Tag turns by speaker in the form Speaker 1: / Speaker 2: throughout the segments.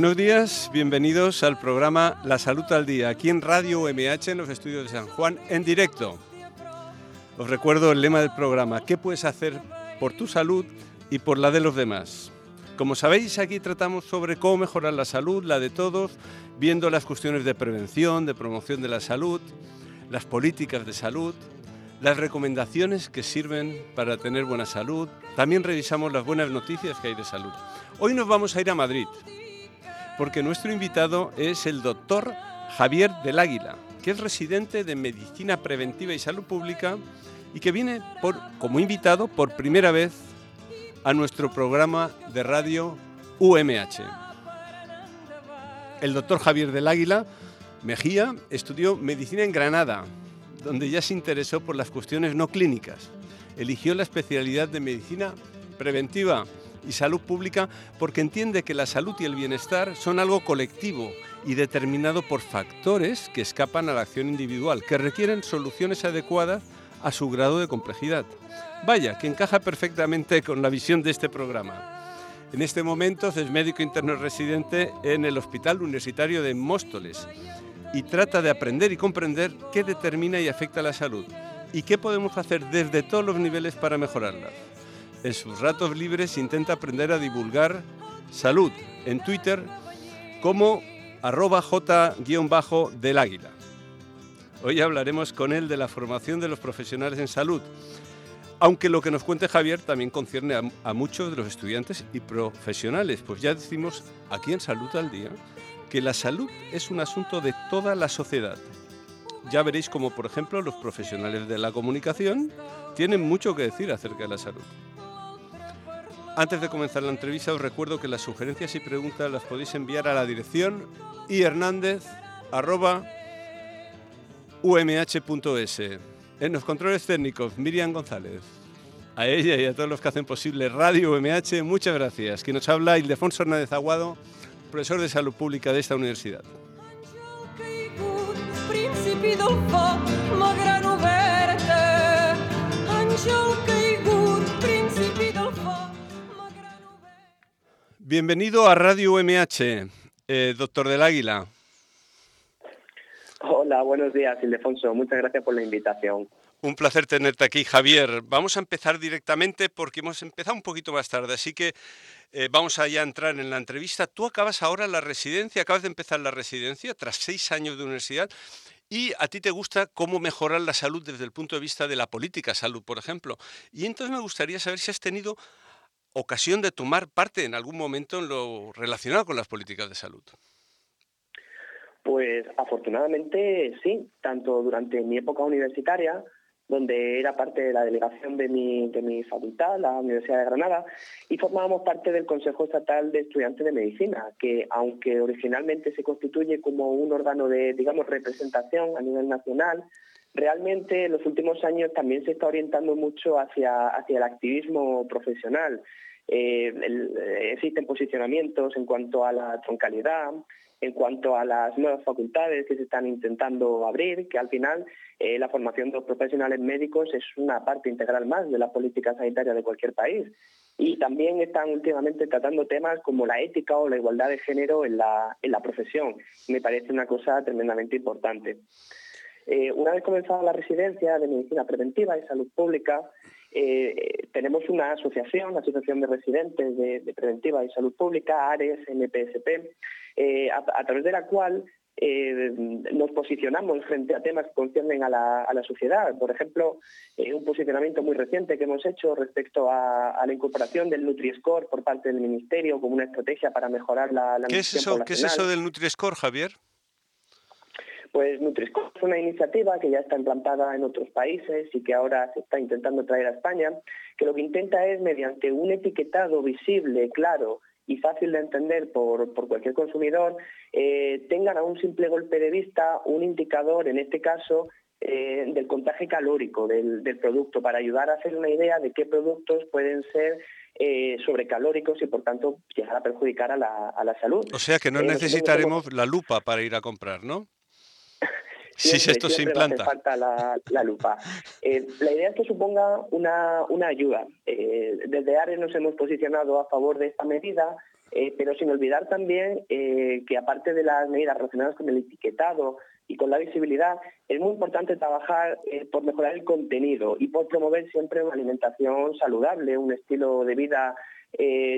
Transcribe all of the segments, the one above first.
Speaker 1: Buenos días, bienvenidos al programa La Salud al Día, aquí en Radio UMH en los estudios de San Juan, en directo. Os recuerdo el lema del programa, ¿qué puedes hacer por tu salud y por la de los demás? Como sabéis, aquí tratamos sobre cómo mejorar la salud, la de todos, viendo las cuestiones de prevención, de promoción de la salud, las políticas de salud, las recomendaciones que sirven para tener buena salud. También revisamos las buenas noticias que hay de salud. Hoy nos vamos a ir a Madrid porque nuestro invitado es el doctor Javier del Águila, que es residente de Medicina Preventiva y Salud Pública y que viene como invitado por primera vez a nuestro programa de radio UMH. El doctor Javier del Águila Mejía estudió medicina en Granada, donde ya se interesó por las cuestiones no clínicas. Eligió la especialidad de medicina preventiva y salud pública porque entiende que la salud y el bienestar son algo colectivo y determinado por factores que escapan a la acción individual, que requieren soluciones adecuadas a su grado de complejidad. Vaya, que encaja perfectamente con la visión de este programa. En este momento es médico interno residente en el Hospital Universitario de Móstoles y trata de aprender y comprender qué determina y afecta la salud y qué podemos hacer desde todos los niveles para mejorarla. En sus ratos libres intenta aprender a divulgar salud en Twitter como arroba j-del águila. Hoy hablaremos con él de la formación de los profesionales en salud, aunque lo que nos cuente Javier también concierne a, muchos de los estudiantes y profesionales, pues ya decimos aquí en Salud al Día que la salud es un asunto de toda la sociedad. Ya veréis como, por ejemplo, los profesionales de la comunicación tienen mucho que decir acerca de la salud. Antes de comenzar la entrevista os recuerdo que las sugerencias y preguntas las podéis enviar a la dirección ihernandez.umh.es. En los controles técnicos, Miriam González. A ella y a todos los que hacen posible Radio UMH, muchas gracias. Quien nos habla, Ildefonso Hernández Aguado, profesor de Salud Pública de esta universidad. Bienvenido a Radio UMH, eh, doctor del Águila.
Speaker 2: Hola, buenos días, Ildefonso. Muchas gracias por la invitación.
Speaker 1: Un placer tenerte aquí, Javier. Vamos a empezar directamente porque hemos empezado un poquito más tarde, así que eh, vamos a ya entrar en la entrevista. Tú acabas ahora la residencia, acabas de empezar la residencia tras seis años de universidad y a ti te gusta cómo mejorar la salud desde el punto de vista de la política salud, por ejemplo. Y entonces me gustaría saber si has tenido ocasión de tomar parte en algún momento en lo relacionado con las políticas de salud?
Speaker 2: Pues afortunadamente sí, tanto durante mi época universitaria, donde era parte de la delegación de mi, de mi facultad, la Universidad de Granada, y formábamos parte del Consejo Estatal de Estudiantes de Medicina, que aunque originalmente se constituye como un órgano de, digamos, representación a nivel nacional, realmente en los últimos años también se está orientando mucho hacia, hacia el activismo profesional. Eh, existen posicionamientos en cuanto a la troncalidad, en cuanto a las nuevas facultades que se están intentando abrir, que al final eh, la formación de los profesionales médicos es una parte integral más de la política sanitaria de cualquier país. Y también están últimamente tratando temas como la ética o la igualdad de género en la, en la profesión. Me parece una cosa tremendamente importante. Eh, una vez comenzada la residencia de medicina preventiva y salud pública, eh, tenemos una asociación, la Asociación de Residentes de, Preventiva y Salud Pública, ARES, MPSP, eh, a, través de la cual nos posicionamos frente a temas que conciernen a la, sociedad. Por ejemplo, un posicionamiento muy reciente que hemos hecho respecto a, la incorporación del Nutri-Score por parte del Ministerio como una estrategia para mejorar la, la
Speaker 1: ¿Qué es eso, ¿Qué es eso del Nutri-Score, Javier?
Speaker 2: Pues Nutriscore es una iniciativa que ya está implantada en otros países y que ahora se está intentando traer a España, que lo que intenta es, mediante un etiquetado visible, claro y fácil de entender por, cualquier consumidor, eh, tengan a un simple golpe de vista un indicador, en este caso, eh, del contagio calórico del, producto, para ayudar a hacer una idea de qué productos pueden ser eh, sobrecalóricos y por tanto llegar a perjudicar a la, salud.
Speaker 1: O sea que no necesitaremos la lupa para ir a comprar, ¿no?
Speaker 2: Si esto se implanta. falta la, lupa. Eh, la idea es que suponga una, ayuda. Eh, desde ARES nos hemos posicionado a favor de esta medida, eh, pero sin olvidar también que aparte de las medidas relacionadas con el etiquetado y con la visibilidad, es muy importante trabajar por mejorar el contenido y por promover siempre una alimentación saludable, un estilo de vida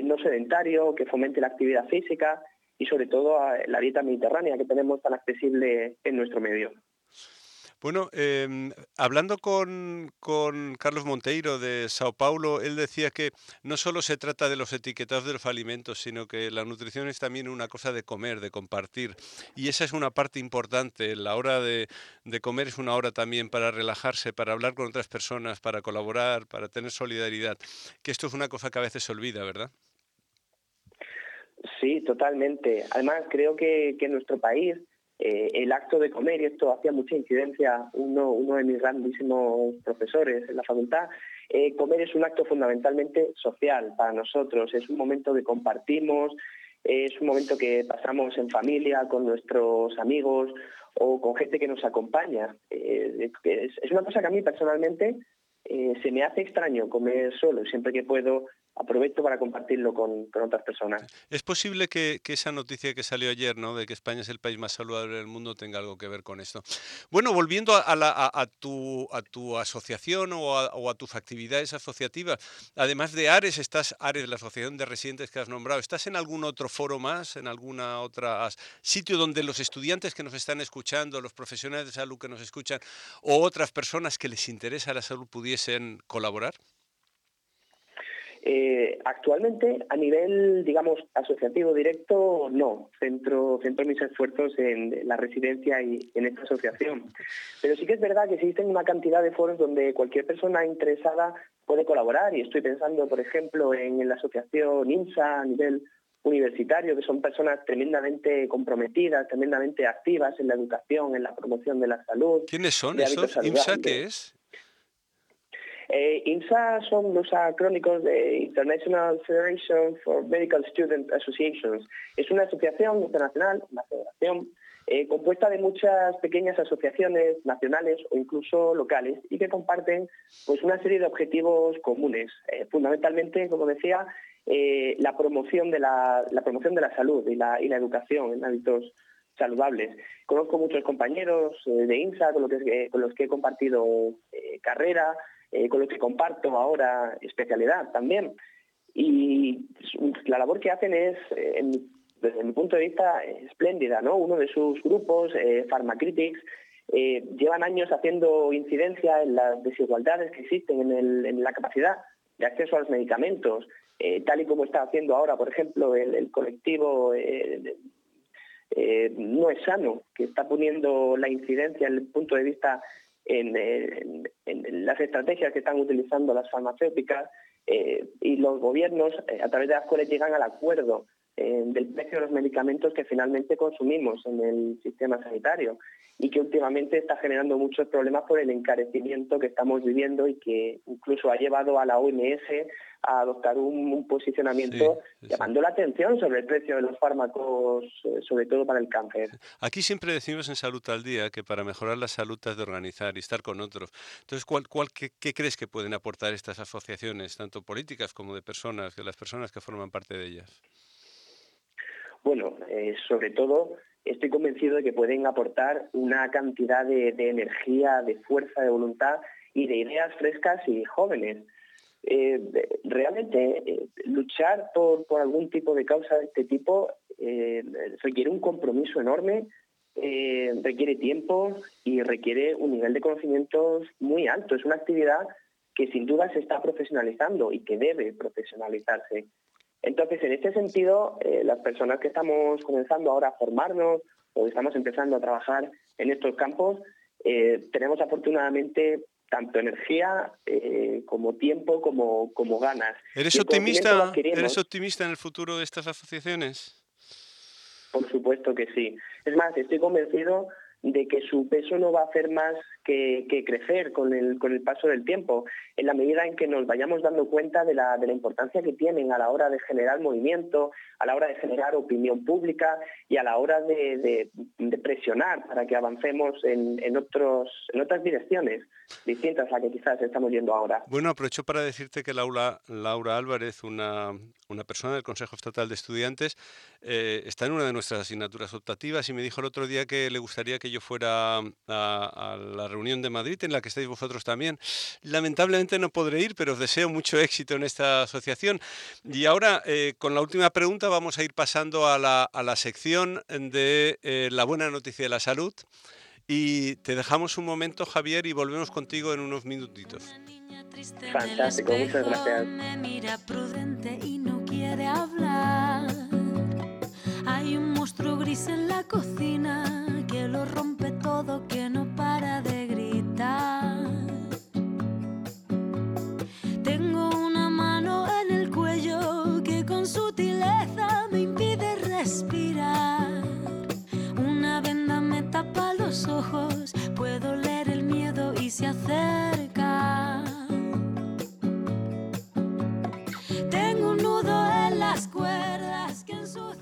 Speaker 2: no sedentario que fomente la actividad física y sobre todo la dieta mediterránea que tenemos tan accesible en nuestro medio.
Speaker 1: Bueno, em, hablando con, Carlos Monteiro de Sao Paulo, él decía que no solo se trata de los etiquetados de los alimentos, sino que la nutrición es también una cosa de comer, de compartir. Y esa es una parte importante. La hora de, de comer es una hora también para relajarse, para hablar con otras personas, para colaborar, para tener solidaridad. Que esto es una cosa que a veces se olvida, ¿verdad?
Speaker 2: Sí, totalmente. Además, creo que, que en nuestro país eh, el acto de comer, y esto hacía mucha incidencia uno, uno de mis grandísimos profesores en la facultad, eh, comer es un acto fundamentalmente social para nosotros, es un momento que compartimos, es un momento que pasamos en familia, con nuestros amigos o con gente que nos acompaña. Eh, es, una cosa que a mí personalmente se me hace extraño comer solo, siempre que puedo aprovecho para compartirlo con, otras personas.
Speaker 1: ¿Es posible que, esa noticia que salió ayer, ¿no? de que España es el país más saludable del mundo, tenga algo que ver con esto? Bueno, volviendo a, tu, a tu asociación o a, tus actividades asociativas, además de ARES, estás ARES, la Asociación de Residentes que has nombrado, ¿estás en algún otro foro más, en alguna otra sitio donde los estudiantes que nos están escuchando, los profesionales de salud que nos escuchan o otras personas que les interesa la salud pudiesen colaborar?
Speaker 2: Eh, actualmente, a nivel, digamos, asociativo directo, no. Centro, centro mis esfuerzos en la residencia y en esta asociación. Pero sí que es verdad que existen una cantidad de foros donde cualquier persona interesada puede colaborar. Y estoy pensando, por ejemplo, en la asociación INSA a nivel universitario, que son personas tremendamente comprometidas, tremendamente activas en la educación, en la promoción de la salud.
Speaker 1: ¿Quiénes son esos? ¿INSA qué es?
Speaker 2: Eh, INSA son los acrónicos de International Federation for Medical Student Associations. Es una asociación internacional, una federación, eh, compuesta de muchas pequeñas asociaciones nacionales o incluso locales y que comparten pues, una serie de objetivos comunes. Eh, fundamentalmente, como decía, la, promoción de la, promoción de la salud y la, y la educación en hábitos saludables. Conozco muchos compañeros de INSA con, los que, con los que he compartido carrera, eh, con los que comparto ahora especialidad también. Y la labor que hacen es, eh, desde mi punto de vista, espléndida. ¿no? Uno de sus grupos, eh, Pharmacritics, eh, llevan años haciendo incidencia en las desigualdades que existen en, la capacidad de acceso a los medicamentos, tal y como está haciendo ahora, por ejemplo, el, colectivo No es Sano, que está poniendo la incidencia en el punto de vista en, las estrategias que están utilizando las farmacéuticas eh, y los gobiernos eh, a través de las cuales llegan al acuerdo eh, del precio de los medicamentos que finalmente consumimos en el sistema sanitario y que últimamente está generando muchos problemas por el encarecimiento que estamos viviendo y que incluso ha llevado a la OMS a adoptar un, posicionamiento llamando la atención sobre el precio de los fármacos, eh, sobre todo para el cáncer.
Speaker 1: Aquí siempre decimos en Salud al Día que para mejorar la salud has de organizar y estar con otros. Entonces, ¿cuál, cuál, qué, crees que pueden aportar estas asociaciones, tanto políticas como de personas, de las personas que forman parte de ellas?
Speaker 2: Bueno, eh, sobre todo estoy convencido de que pueden aportar una cantidad de, energía, de fuerza, de voluntad y de ideas frescas y jóvenes. Eh, realmente eh, luchar por, algún tipo de causa de este tipo requiere un compromiso enorme, requiere tiempo y requiere un nivel de conocimientos muy alto. Es una actividad que sin duda se está profesionalizando y que debe profesionalizarse. Entonces, en este sentido, las personas que estamos comenzando ahora a formarnos o estamos empezando a trabajar en estos campos, eh, tenemos afortunadamente tanto energía eh, como tiempo como, como ganas.
Speaker 1: ¿Eres optimista, ¿Eres optimista en el futuro de estas asociaciones?
Speaker 2: Por supuesto que sí. Es más, estoy convencido de que su peso no va a hacer más que, crecer con el, con el paso del tiempo, en la medida en que nos vayamos dando cuenta de la, de la importancia que tienen a la hora de generar movimiento, a la hora de generar opinión pública y a la hora de, presionar para que avancemos en, en, otros, en otras direcciones distintas a las que quizás estamos yendo ahora.
Speaker 1: Bueno, aprovecho para decirte que Laura, Laura Álvarez, una, una persona del Consejo Estatal de Estudiantes, eh, está en una de nuestras asignaturas optativas y me dijo el otro día que le gustaría que yo fuera a, la reunión de Madrid en la que estáis vosotros también. Lamentablemente no podré ir, pero os deseo mucho éxito en esta asociación. Y ahora, eh, con la última pregunta, vamos a ir pasando a la, a la sección de eh, la buena noticia de la salud. Y te dejamos un momento, Javier, y volvemos contigo en unos minutitos.
Speaker 2: Fantástico, muchas gracias.
Speaker 3: mira prudente y no quiere hablar. Hay un monstruo gris en la cocina que lo rompe todo, que no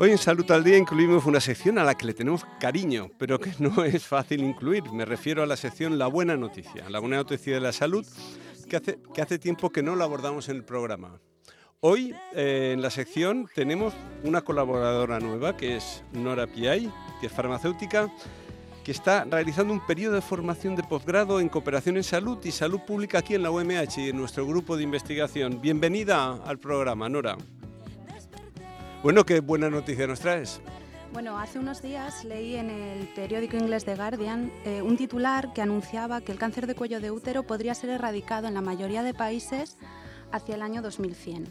Speaker 1: Hoy en Salud al Día incluimos una sección a la que le tenemos cariño, pero que no es fácil incluir. Me refiero a la sección La Buena Noticia, la Buena Noticia de la Salud, que hace, que hace tiempo que no la abordamos en el programa. Hoy eh, en la sección tenemos una colaboradora nueva que es Nora Piay, que es farmacéutica, que está realizando un periodo de formación de posgrado en cooperación en salud y salud pública aquí en la UMH y en nuestro grupo de investigación. Bienvenida al programa, Nora. Bueno, qué buena noticia nos traes.
Speaker 4: Bueno, hace unos días leí en el periódico inglés The Guardian eh, un titular que anunciaba que el cáncer de cuello de útero podría ser erradicado en la mayoría de países hacia el año 2100.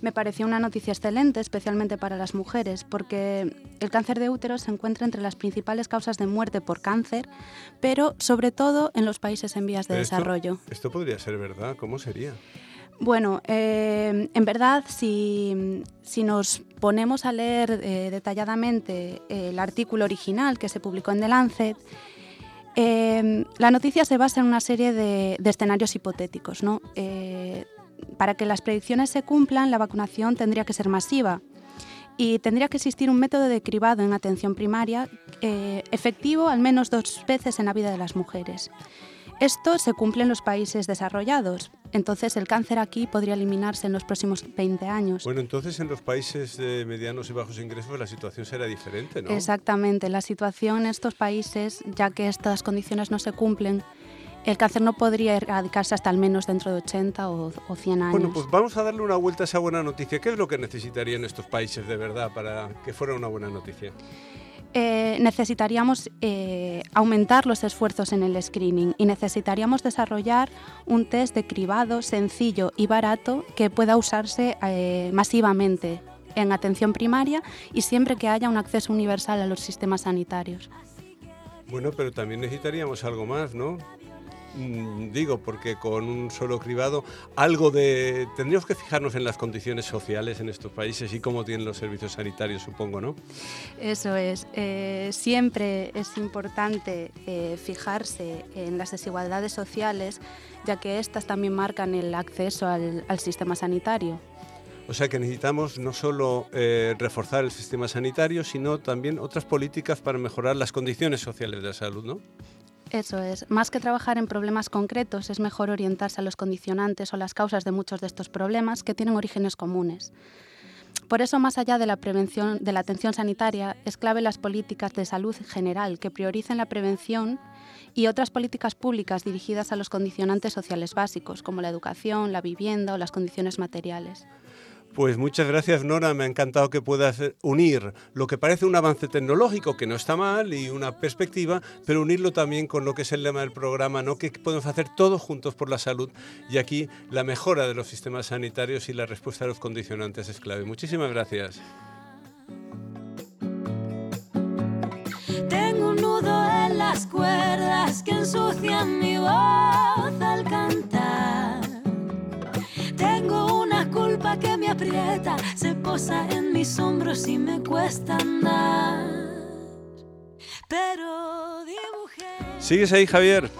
Speaker 4: Me pareció una noticia excelente, especialmente para las mujeres, porque el cáncer de útero se encuentra entre las principales causas de muerte por cáncer, pero sobre todo en los países en vías de desarrollo.
Speaker 1: Esto podría ser verdad, ¿cómo sería?
Speaker 4: Bueno, eh, en verdad, si, nos ponemos a leer eh, detalladamente el artículo original que se publicó en The Lancet, eh, la noticia se basa en una serie de, escenarios hipotéticos. para que las predicciones se cumplan, la vacunación tendría que ser masiva y tendría que existir un método de cribado en atención primaria efectivo al menos dos veces en la vida de las mujeres. Esto se cumple en los países desarrollados, entonces el cáncer aquí podría eliminarse en los próximos 20 años.
Speaker 1: Bueno, entonces en los países de medianos y bajos ingresos la situación será diferente, ¿no?
Speaker 4: Exactamente, la situación en estos países, ya que estas condiciones no se cumplen, el cáncer no podría erradicarse hasta al menos dentro de 80 o, 100 años.
Speaker 1: Bueno, pues vamos a darle una vuelta a esa buena noticia. ¿Qué es lo que necesitarían estos países de verdad para que fuera una buena noticia?
Speaker 4: Eh, necesitaríamos eh, aumentar los esfuerzos en el screening y necesitaríamos desarrollar un test de cribado sencillo y barato que pueda usarse eh, masivamente en atención primaria y siempre que haya un acceso universal a los sistemas sanitarios.
Speaker 1: Bueno, pero también necesitaríamos algo más, ¿no? Mm, digo, porque con un solo cribado, algo de... Tendríamos que fijarnos en las condiciones sociales en estos países y cómo tienen los servicios sanitarios, supongo, ¿no?
Speaker 4: Eso es. Eh, siempre es importante eh, fijarse en las desigualdades sociales, ya que estas también marcan el acceso al, sistema sanitario.
Speaker 1: O sea que necesitamos no solo eh, reforzar el sistema sanitario, sino también otras políticas para mejorar las condiciones sociales de la salud, ¿no?
Speaker 4: Eso es. Más que trabajar en problemas concretos, es mejor orientarse a los condicionantes o las causas de muchos de estos problemas que tienen orígenes comunes. Por eso, más allá de la prevención de la atención sanitaria, es clave las políticas de salud general que prioricen la prevención y otras políticas públicas dirigidas a los condicionantes sociales básicos, como la educación, la vivienda o las condiciones materiales.
Speaker 1: Pues muchas gracias Nora, me ha encantado que puedas unir lo que parece un avance tecnológico, que no está mal, y una perspectiva, pero unirlo también con lo que es el lema del programa, ¿no? que podemos hacer todos juntos por la salud, y aquí la mejora de los sistemas sanitarios y la respuesta a los condicionantes es clave. Muchísimas gracias.
Speaker 3: las cuerdas que ensucian mi voz al cantar. Tengo culpa que me aprieta, se posa en mis hombros y me cuesta andar. Pero dibujé.
Speaker 1: ¿Sigues ahí, Javier?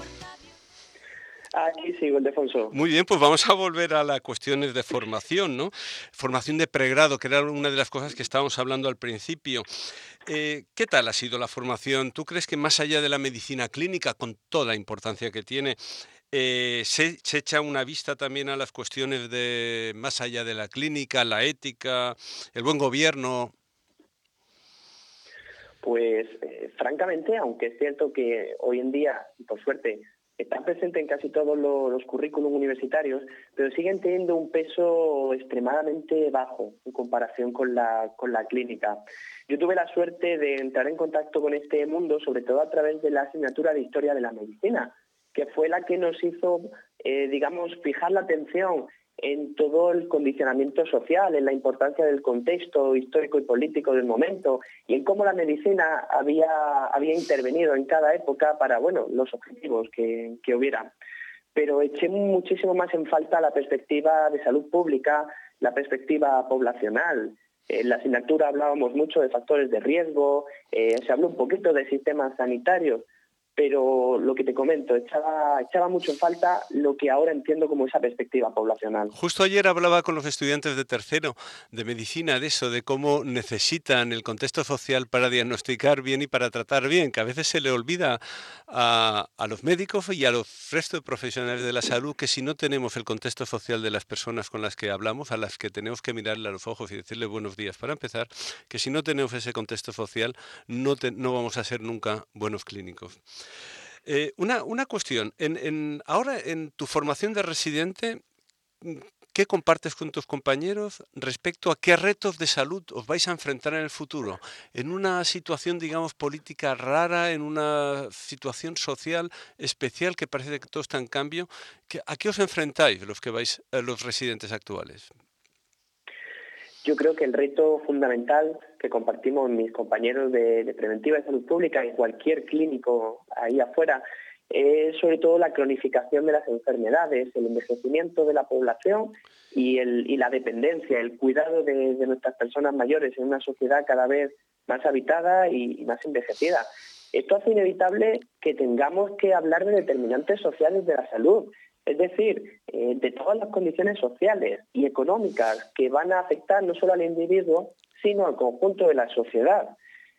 Speaker 2: Aquí sigo, Ildefonso.
Speaker 1: Muy bien, pues vamos a volver a las cuestiones de formación, ¿no? Formación de pregrado, que era una de las cosas que estábamos hablando al principio. Eh, ¿Qué tal ha sido la formación? ¿Tú crees que más allá de la medicina clínica, con toda la importancia que tiene, eh, se, echa una vista también a las cuestiones de más allá de la clínica, la ética, el buen gobierno?
Speaker 2: Pues eh, francamente, aunque es cierto que hoy en día, por suerte, está presente en casi todos lo- los currículums universitarios, pero siguen teniendo un peso extremadamente bajo en comparación con la, con la clínica. Yo tuve la suerte de entrar en contacto con este mundo, sobre todo a través de la asignatura de Historia de la Medicina, que fue la que nos hizo, eh, digamos, fijar la atención en todo el condicionamiento social, en la importancia del contexto histórico y político del momento y en cómo la medicina había, intervenido en cada época para bueno, los objetivos que, que hubiera. Pero eché muchísimo más en falta la perspectiva de salud pública, la perspectiva poblacional. En la asignatura hablábamos mucho de factores de riesgo, eh, se habló un poquito de sistemas sanitarios, pero lo que te comento, echaba, mucho en falta lo que ahora entiendo como esa perspectiva poblacional.
Speaker 1: Justo ayer hablaba con los estudiantes de tercero de medicina de eso, de cómo necesitan el contexto social para diagnosticar bien y para tratar bien, que a veces se le olvida a, a los médicos y a los restos de profesionales de la salud que si no tenemos el contexto social de las personas con las que hablamos, a las que tenemos que mirarle a los ojos y decirle buenos días para empezar, que si no tenemos ese contexto social no, te- no vamos a ser nunca buenos clínicos. Eh, una, una cuestión, en, en- ahora en tu formación de residente, mm, ¿qué compartes con tus compañeros respecto a qué retos de salud os vais a enfrentar en el futuro? En una situación, digamos, política rara, en una situación social especial que parece que todo está en cambio, ¿qué- ¿a qué os enfrentáis los que vais, eh, los residentes actuales?
Speaker 2: Yo creo que el reto fundamental que compartimos mis compañeros de, de preventiva de salud pública y cualquier clínico ahí afuera es sobre todo la cronificación de las enfermedades, el envejecimiento de la población y, el- y la dependencia, el cuidado de, nuestras personas mayores en una sociedad cada vez más habitada y más envejecida. Esto hace inevitable que tengamos que hablar de determinantes sociales de la salud, es decir, eh, de todas las condiciones sociales y económicas que van a afectar no solo al individuo, sino al conjunto de la sociedad.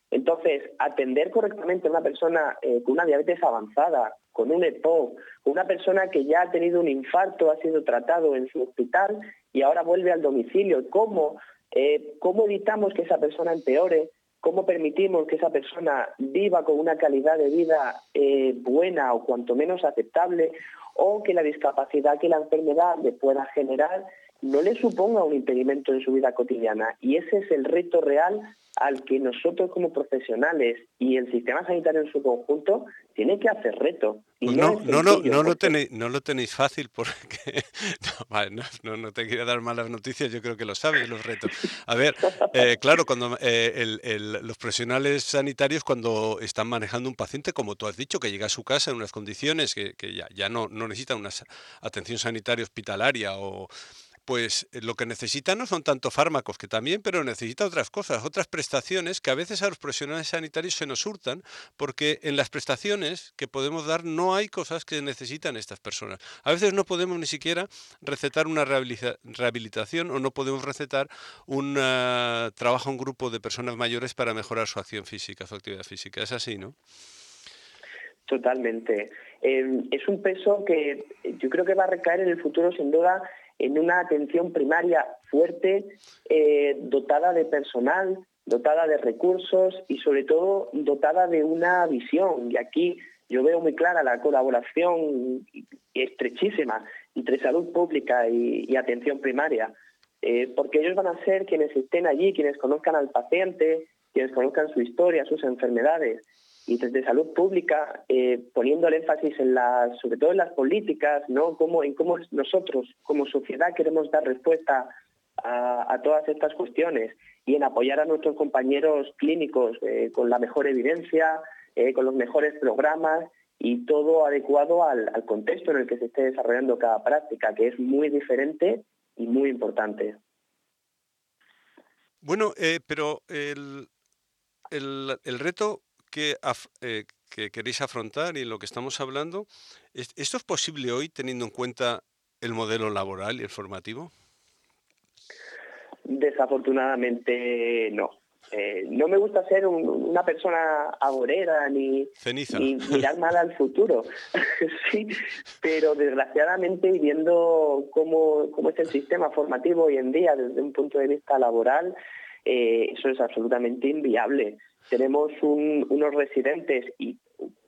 Speaker 2: Entonces, atender correctamente a una persona eh, con una diabetes avanzada, con un EPOC, una persona que ya ha tenido un infarto, ha sido tratado en su hospital y ahora vuelve al domicilio, ¿cómo, eh, cómo evitamos que esa persona empeore? ¿Cómo permitimos que esa persona viva con una calidad de vida eh, buena o cuanto menos aceptable? O que la discapacidad que la enfermedad le pueda generar no le suponga un impedimento en su vida cotidiana. Y ese es el reto real al que nosotros como profesionales y el sistema sanitario en su conjunto tiene que hacer reto. Y
Speaker 1: Pues
Speaker 2: no
Speaker 1: no, no, no, lo tenéis, no lo tenéis fácil porque no, no, te quiero dar malas noticias, yo creo que lo sabes los retos. A ver, eh, claro, cuando eh, el- el- los profesionales sanitarios cuando están manejando un paciente, como tú has dicho, que llega a su casa en unas condiciones que, que ya, ya no, no necesita una atención sanitaria hospitalaria o pues eh, lo que necesita no son tanto fármacos, que también, pero necesita otras cosas, otras prestaciones que a veces a los profesionales sanitarios se nos hurtan, porque en las prestaciones que podemos dar no hay cosas que necesitan estas personas. A veces no podemos ni siquiera recetar una rehabilita- rehabilitación o no podemos recetar un ah, trabajo en grupo de personas mayores para mejorar su acción física, su actividad física. Es así, ¿no?
Speaker 2: Totalmente. Eh, es un peso que yo creo que va a recaer en el futuro, sin duda, en una atención primaria fuerte, eh, dotada de personal, dotada de recursos y, sobre todo, dotada de una visión. Y aquí yo veo muy clara la colaboración estrechísima entre salud pública y, atención primaria, eh, porque ellos van a ser quienes estén allí, quienes conozcan al paciente, quienes conozcan su historia, sus enfermedades y desde salud pública eh, poniendo el énfasis en las, sobre todo en las políticas, ¿no? Cómo, en cómo nosotros como sociedad queremos dar respuesta a, todas estas cuestiones y en apoyar a nuestros compañeros clínicos eh, con la mejor evidencia, eh, con los mejores programas y todo adecuado al, contexto en el que se esté desarrollando cada práctica, que es muy diferente y muy importante.
Speaker 1: Bueno, pero el, el, reto que, eh, que queréis afrontar y lo que estamos hablando, ¿esto es posible hoy teniendo en cuenta el modelo laboral y el formativo?
Speaker 2: Desafortunadamente no. Eh, no me gusta ser una persona agorera ni, mirar mal al futuro, sí, pero desgraciadamente viendo cómo, cómo, es el sistema formativo hoy en día desde un punto de vista laboral, eh, eso es absolutamente inviable. Tenemos unos residentes y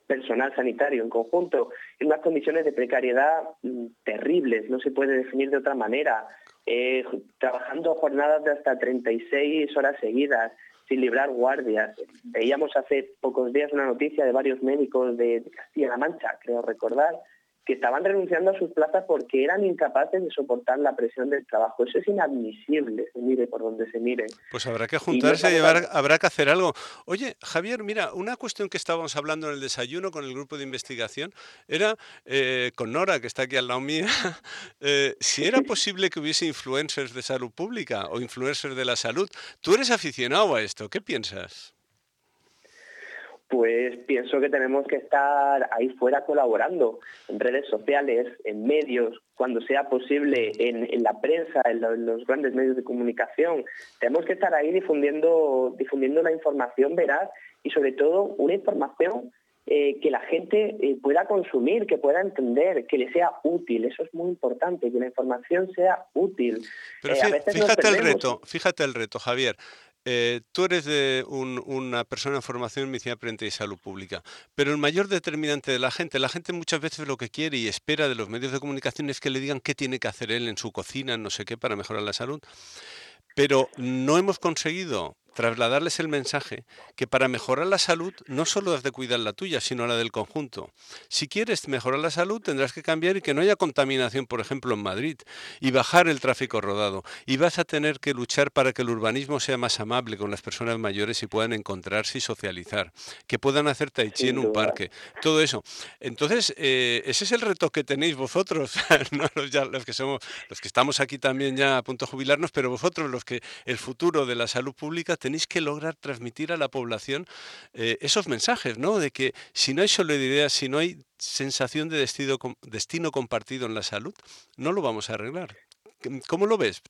Speaker 2: personal sanitario en conjunto en unas condiciones de precariedad mm, terribles, no se puede definir de otra manera, eh, trabajando jornadas de hasta 36 horas seguidas, sin librar guardias. Veíamos hace pocos días una noticia de varios médicos de Castilla-La Mancha, creo recordar, que estaban renunciando a sus plazas porque eran incapaces de soportar la presión del trabajo. Eso es inadmisible, se mire por donde se mire.
Speaker 1: Pues habrá que juntarse y, habrá que hacer algo. Oye, Javier, mira, una cuestión que estábamos hablando en el desayuno con el grupo de investigación era eh, con Nora, que está aquí al lado mía, eh, si era posible que hubiese influencers de salud pública o influencers de la salud. Tú eres aficionado a esto, ¿qué piensas?
Speaker 2: Pues pienso que tenemos que estar ahí fuera colaborando en redes sociales, en medios, cuando sea posible, en, la prensa, en, los grandes medios de comunicación. Tenemos que estar ahí difundiendo, difundiendo la información veraz y sobre todo una información eh, que la gente eh, pueda consumir, que pueda entender, que le sea útil. Eso es muy importante, que la información sea útil.
Speaker 1: Pero eh, fíjate el reto, fíjate el reto, Javier. Eh, tú eres de una persona en formación en medicina preventiva y salud pública, pero el mayor determinante de la gente, la gente muchas veces lo que quiere y espera de los medios de comunicación es que le digan qué tiene que hacer él en su cocina, no sé qué, para mejorar la salud. Pero no hemos conseguido trasladarles el mensaje que para mejorar la salud no solo has de cuidar la tuya, sino la del conjunto. Si quieres mejorar la salud tendrás que cambiar y que no haya contaminación, por ejemplo, en Madrid, y bajar el tráfico rodado. Y vas a tener que luchar para que el urbanismo sea más amable con las personas mayores y puedan encontrarse y socializar, que puedan hacer tai chi en un parque, todo eso. Entonces, eh, ese es el reto que tenéis vosotros, los, ya, los que somos, los que estamos aquí también ya a punto de jubilarnos, pero vosotros los que el futuro de la salud pública tenéis que lograr transmitir a la población eh, esos mensajes, ¿no? De que si no hay solidaridad, si no hay sensación de destino, destino compartido en la salud, no lo vamos a arreglar. ¿Cómo lo ves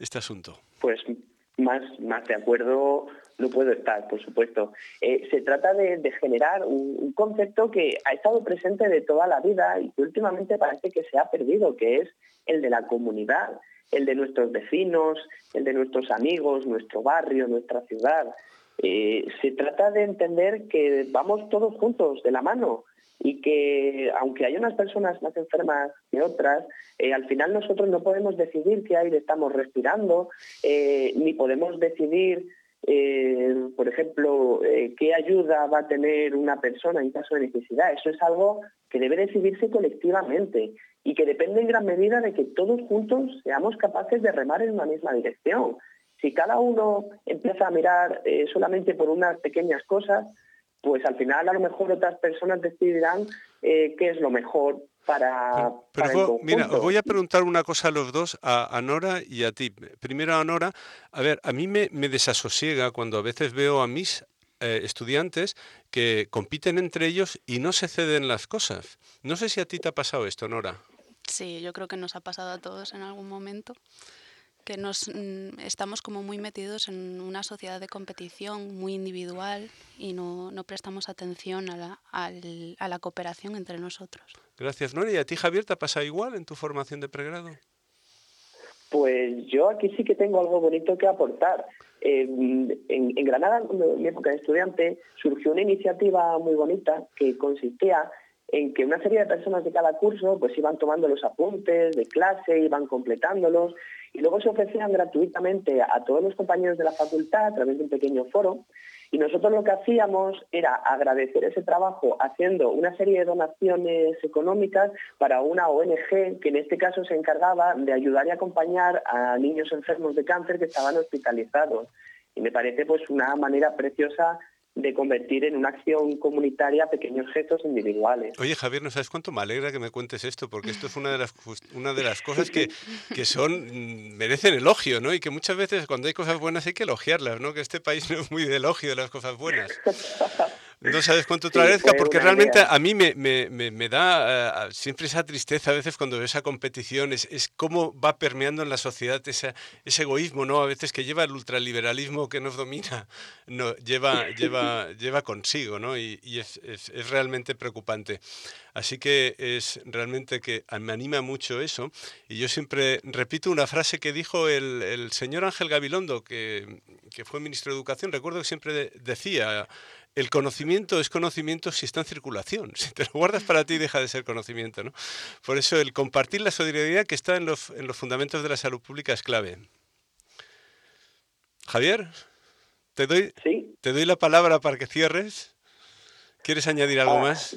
Speaker 1: este asunto?
Speaker 2: Pues más, más de acuerdo no puedo estar, por supuesto. Eh, se trata de, generar un, concepto que ha estado presente de toda la vida y que últimamente parece que se ha perdido, que es el de la comunidad el de nuestros vecinos, el de nuestros amigos, nuestro barrio, nuestra ciudad. Eh, se trata de entender que vamos todos juntos de la mano y que aunque hay unas personas más enfermas que otras, eh, al final nosotros no podemos decidir qué aire estamos respirando, eh, ni podemos decidir, por ejemplo, qué ayuda va a tener una persona en caso de necesidad. Eso es algo que debe decidirse colectivamente y que depende en gran medida de que todos juntos seamos capaces de remar en una misma dirección. Si cada uno empieza a mirar eh, solamente por unas pequeñas cosas, pues al final a lo mejor otras personas decidirán eh, qué es lo mejor para,
Speaker 1: pero, Mira, os voy a preguntar una cosa a los dos, a, Nora y a ti. Primero a Nora, a ver, a mí me, desasosiega cuando a veces veo a mis eh, estudiantes que compiten entre ellos y no se ceden las cosas. No sé si a ti te ha pasado esto, Nora.
Speaker 4: Sí, yo creo que nos ha pasado a todos en algún momento que nos mm, estamos como muy metidos en una sociedad de competición muy individual y no, no prestamos atención a la, a la, cooperación entre nosotros.
Speaker 1: Gracias, Nora. ¿Y a ti, Javier, te ha pasado igual en tu formación de pregrado?
Speaker 2: Pues yo aquí sí que tengo algo bonito que aportar. En, Granada, en mi época de estudiante, surgió una iniciativa muy bonita que consistía en que una serie de personas de cada curso pues iban tomando los apuntes de clase, iban completándolos y luego se ofrecían gratuitamente a todos los compañeros de la facultad a través de un pequeño foro y nosotros lo que hacíamos era agradecer ese trabajo haciendo una serie de donaciones económicas para una ONG que en este caso se encargaba de ayudar y acompañar a niños enfermos de cáncer que estaban hospitalizados. Y me parece pues una manera preciosa de convertir en una acción comunitaria pequeños gestos individuales.
Speaker 1: Oye, Javier, ¿no sabes cuánto me alegra que me cuentes esto? Porque esto es una de las, una de las cosas que, que son, mm, merecen elogio, ¿no? Y que muchas veces cuando hay cosas buenas hay que elogiarlas, ¿no? Que este país no es muy de elogio de las cosas buenas. No sabes cuánto te agradezca, porque realmente a mí me, me, me, da uh, siempre esa tristeza a veces cuando veo esa competición, es, es cómo va permeando en la sociedad ese, ese, egoísmo, ¿no? A veces que lleva el ultraliberalismo que nos domina, no, lleva, lleva, lleva consigo, ¿no? Y, y es, es, es, realmente preocupante. Así que es realmente que me anima mucho eso. Y yo siempre repito una frase que dijo el, el señor Ángel Gabilondo, que, que fue ministro de Educación, recuerdo que siempre decía el conocimiento es conocimiento si está en circulación. Si te lo guardas para ti, deja de ser conocimiento. ¿no? Por eso el compartir la solidaridad que está en los, en los fundamentos de la salud pública es clave. Javier, te doy, te doy la palabra para que cierres. ¿Quieres añadir algo
Speaker 2: ah,
Speaker 1: más?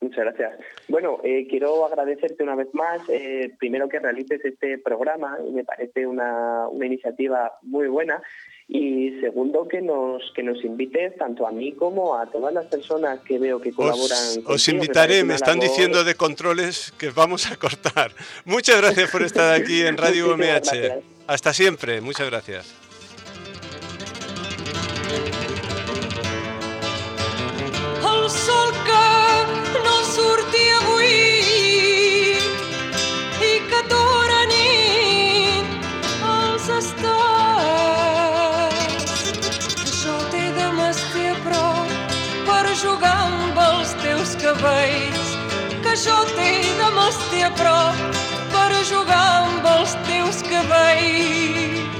Speaker 2: Muchas gracias. Bueno, eh, quiero agradecerte una vez más, eh, primero que realices este programa, y me parece una, una iniciativa muy buena, y segundo que nos que nos invites tanto a mí como a todas las personas que veo que colaboran.
Speaker 1: Os, os invitaré, me están labor... diciendo de controles que vamos a cortar. Muchas gracias por estar aquí en Radio MH. Hasta siempre, muchas gracias.
Speaker 5: Surti avui i que dura nit els estels jugar amb els teus cabells que jo t'he de m'estir a prop per jugar amb els teus cabells.